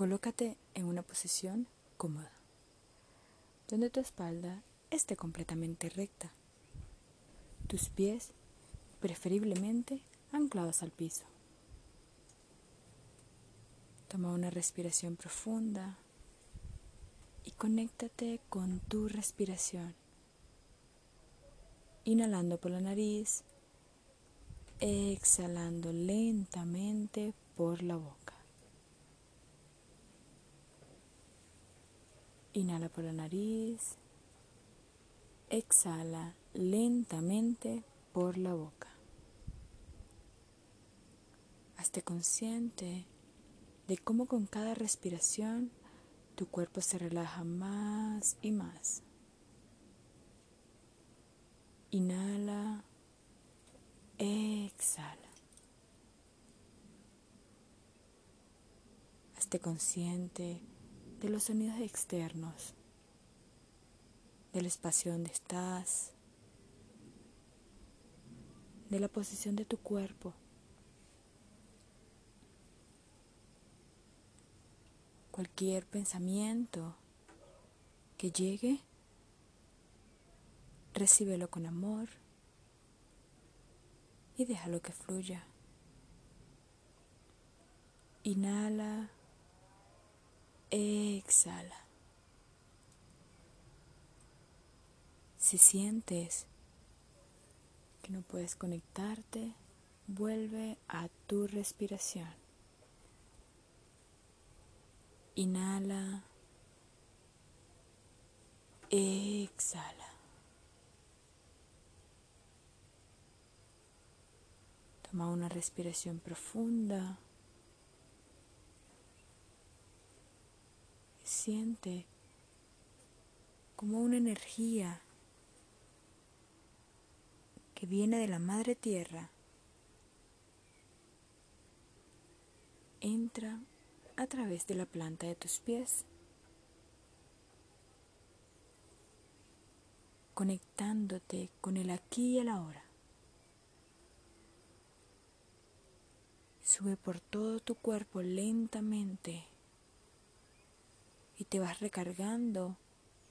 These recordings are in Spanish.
Colócate en una posición cómoda, donde tu espalda esté completamente recta, tus pies preferiblemente anclados al piso. Toma una respiración profunda y conéctate con tu respiración. Inhalando por la nariz, exhalando lentamente por la boca. Inhala por la nariz, exhala lentamente por la boca. Hazte consciente de cómo con cada respiración tu cuerpo se relaja más y más. Inhala, exhala. Hazte consciente de los sonidos externos, del espacio donde estás, de la posición de tu cuerpo. Cualquier pensamiento que llegue, recíbelo con amor y déjalo que fluya. Inhala, exhala. Si sientes que no puedes conectarte, vuelve a tu respiración. Inhala. Exhala. Toma una respiración profunda. Siente como una energía que viene de la madre tierra entra a través de la planta de tus pies, conectándote con el aquí y el ahora. Sube por todo tu cuerpo lentamente y te vas recargando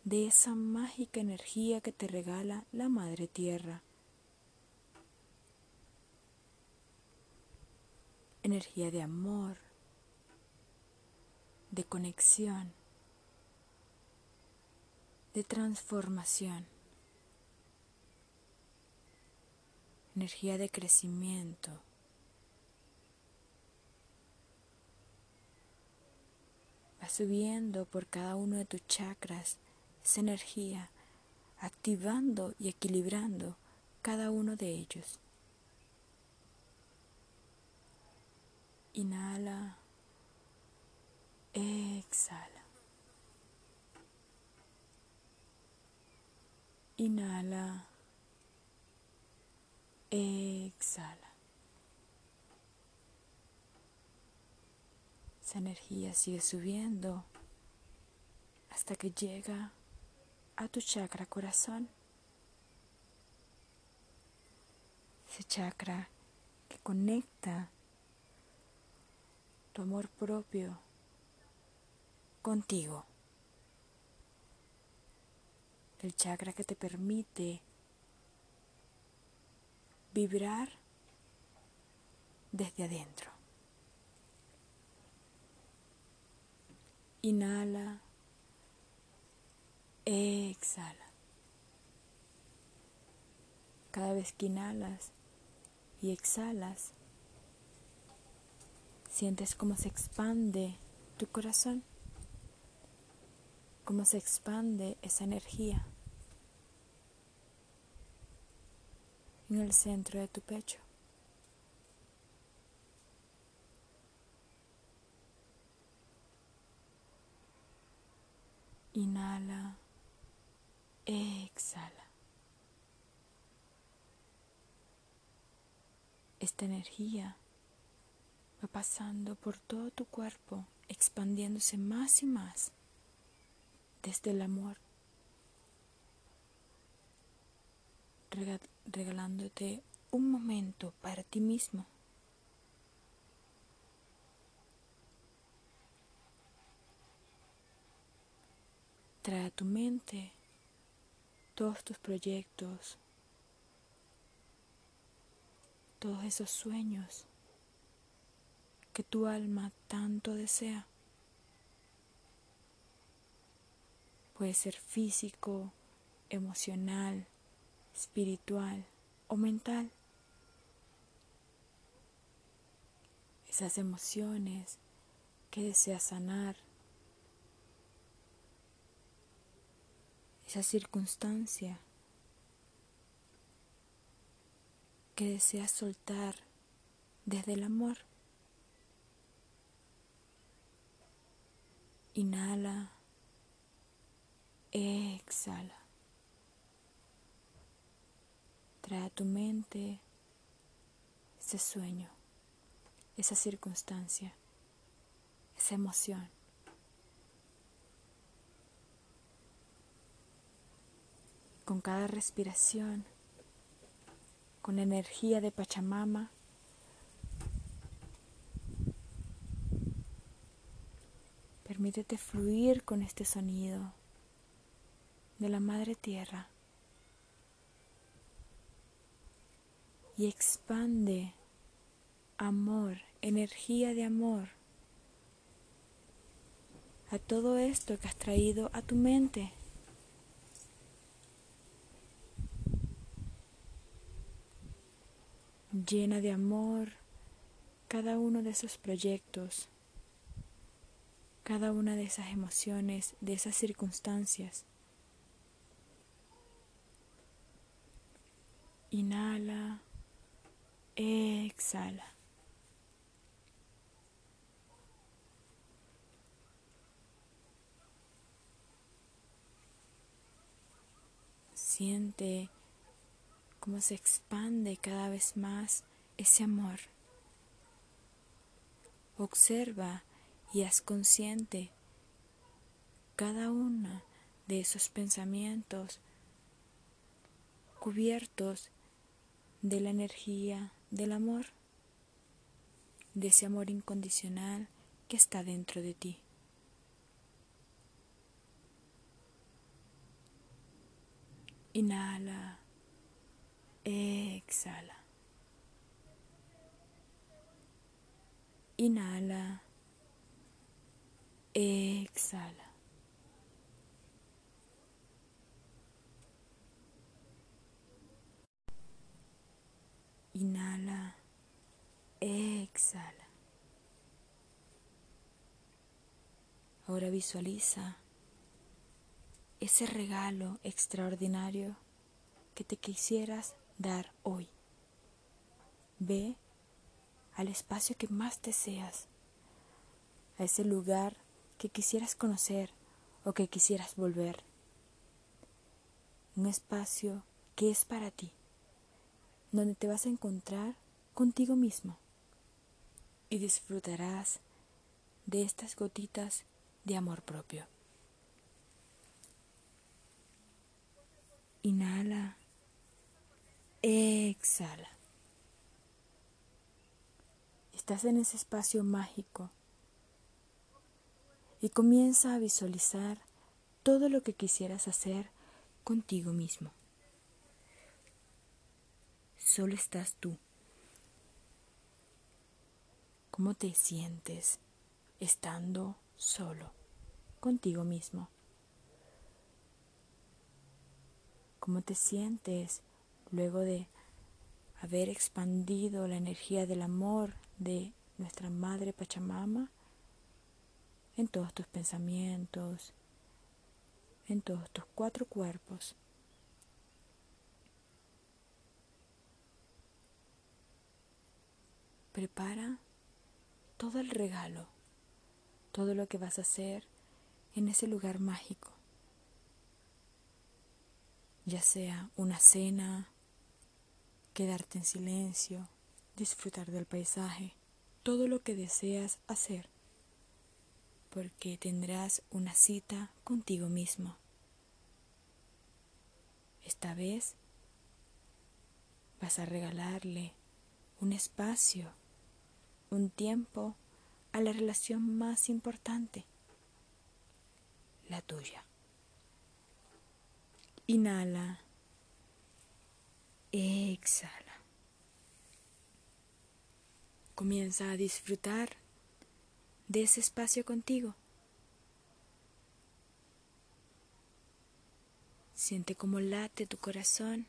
de esa mágica energía que te regala la Madre Tierra. Energía de amor, de conexión, de transformación, energía de crecimiento. Va subiendo por cada uno de tus chakras esa energía, activando y equilibrando cada uno de ellos. Inhala. Exhala. Inhala. Exhala. Esa energía sigue subiendo hasta que llega a tu chakra corazón. Ese chakra que conecta tu amor propio contigo. El chakra que te permite vibrar desde adentro. Inhala, exhala. Cada vez que inhalas y exhalas, sientes cómo se expande tu corazón cómo se expande esa energía en el centro de tu pecho. Inhala, exhala. Esta energía va pasando por todo tu cuerpo, expandiéndose más y más desde el amor, regalándote un momento para ti mismo. Trae a tu mente todos tus proyectos, todos esos sueños que tu alma tanto desea. Puede ser físico, emocional, espiritual o mental. Esas emociones que deseas sanar. Esa circunstancia que deseas soltar desde el amor. Inhala, exhala. Trae a tu mente ese sueño, esa circunstancia, esa emoción. Con cada respiración, con energía de Pachamama. Permítete fluir con este sonido de la Madre Tierra y expande amor, energía de amor a todo esto que has traído a tu mente. Llena de amor cada uno de esos proyectos, cada una de esas emociones, de esas circunstancias. Inhala, exhala. Siente cómo se expande cada vez más ese amor. Observa y haz consciente cada uno de esos pensamientos cubiertos de la energía del amor, de ese amor incondicional que está dentro de ti. Inhala. Exhala. Inhala. Exhala. Inhala. Exhala. Ahora visualiza ese regalo extraordinario que te quisieras dar hoy. Ve al espacio que más deseas, a ese lugar que quisieras conocer o que quisieras volver. Un espacio que es para ti, donde te vas a encontrar contigo mismo y disfrutarás de estas gotitas de amor propio. Inhala Exhala. Estás en ese espacio mágico y comienza a visualizar todo lo que quisieras hacer contigo mismo. Solo estás tú. ¿Cómo te sientes estando solo contigo mismo? ¿Cómo te sientes luego de haber expandido la energía del amor de nuestra Madre Pachamama en todos tus pensamientos, en todos tus cuatro cuerpos. Prepara todo el regalo, todo lo que vas a hacer en ese lugar mágico, ya sea una cena, quedarte en silencio, disfrutar del paisaje, todo lo que deseas hacer, porque tendrás una cita contigo mismo. Esta vez vas a regalarle un espacio, un tiempo a la relación más importante, la tuya, Inhala. Exhala. Comienza a disfrutar de ese espacio contigo. Siente cómo late tu corazón,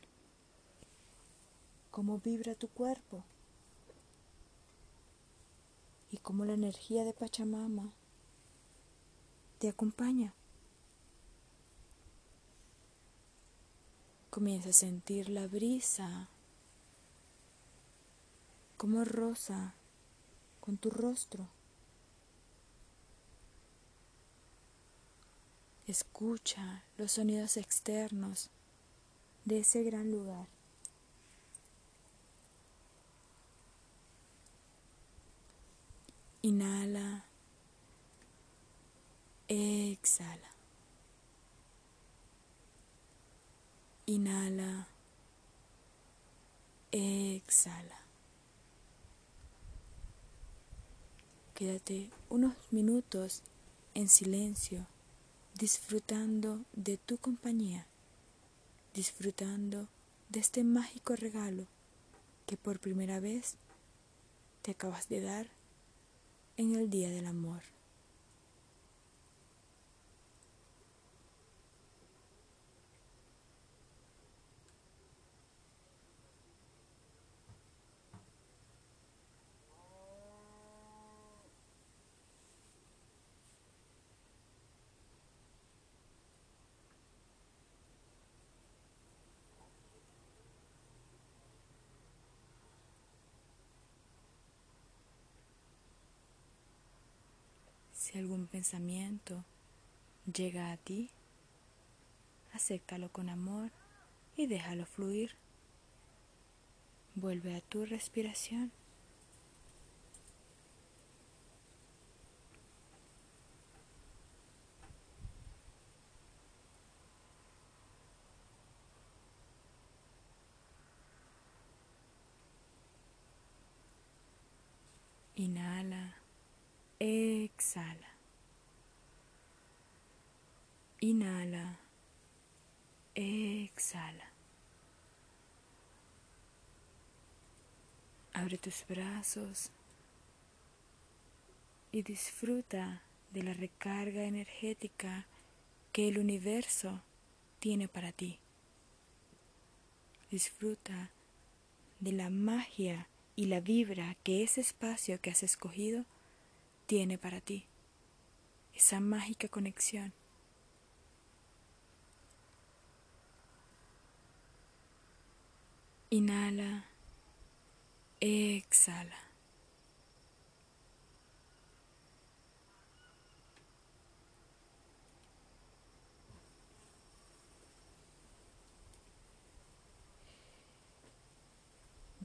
cómo vibra tu cuerpo y cómo la energía de Pachamama te acompaña. Comienza a sentir la brisa como rosa con tu rostro. Escucha los sonidos externos de ese gran lugar. Inhala. Exhala. Inhala. Exhala. Quédate unos minutos en silencio, disfrutando de tu compañía, disfrutando de este mágico regalo que por primera vez te acabas de dar en el Día del Amor. Si algún pensamiento llega a ti, acéptalo con amor y déjalo fluir. Vuelve a tu respiración. Exhala. Inhala. Exhala. Abre tus brazos y disfruta de la recarga energética que el universo tiene para ti. Disfruta de la magia y la vibra que ese espacio que has escogido tiene para ti, esa mágica conexión. Inhala, exhala.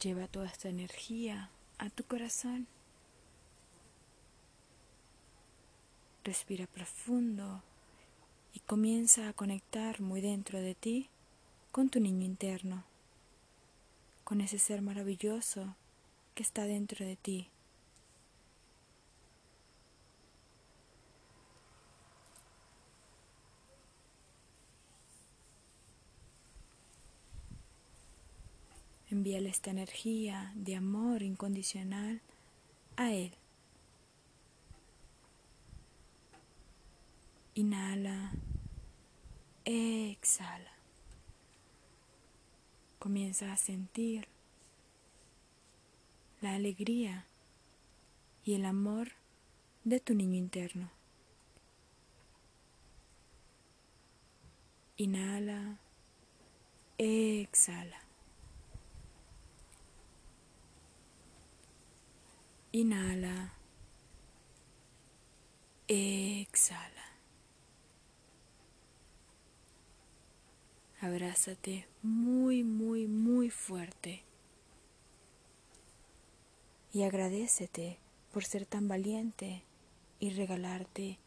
Lleva toda esta energía a tu corazón. Respira profundo y comienza a conectar muy dentro de ti con tu niño interno, con ese ser maravilloso que está dentro de ti. Envíale esta energía de amor incondicional a Él. Inhala, exhala. Comienza a sentir la alegría y el amor de tu niño interno. Inhala, exhala. Inhala, exhala. Abrázate muy, muy, muy fuerte. Y agradecete por ser tan valiente y regalarte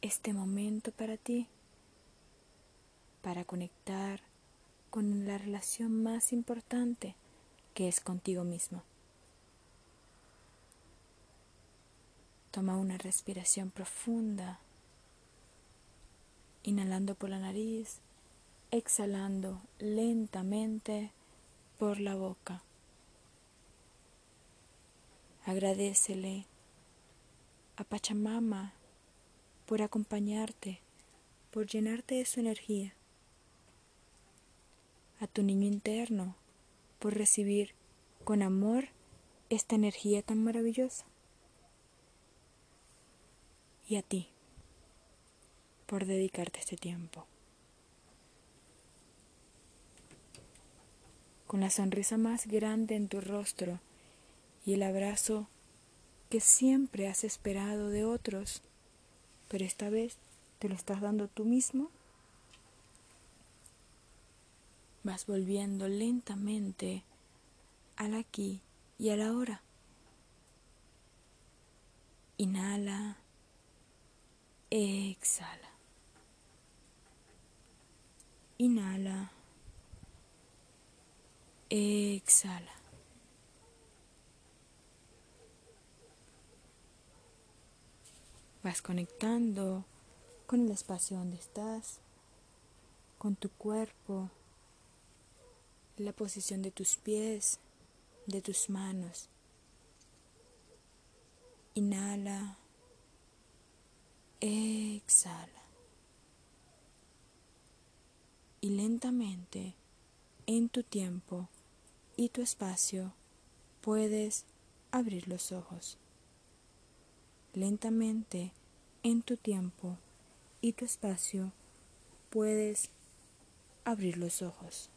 este momento para ti, para conectar con la relación más importante que es contigo mismo. Toma una respiración profunda, inhalando por la nariz exhalando lentamente por la boca. Agradecele a Pachamama por acompañarte, por llenarte de su energía, a tu niño interno por recibir con amor esta energía tan maravillosa y a ti por dedicarte este tiempo. Con la sonrisa más grande en tu rostro y el abrazo que siempre has esperado de otros, pero esta vez te lo estás dando tú mismo, vas volviendo lentamente al aquí y a la hora. Inhala, exhala. Inhala, exhala. Vas conectando con el espacio donde estás, con tu cuerpo, la posición de tus pies, de tus manos. Inhala, exhala. Y lentamente, en tu tiempo y tu espacio, puedes abrir los ojos lentamente en tu tiempo y tu espacio puedes abrir los ojos.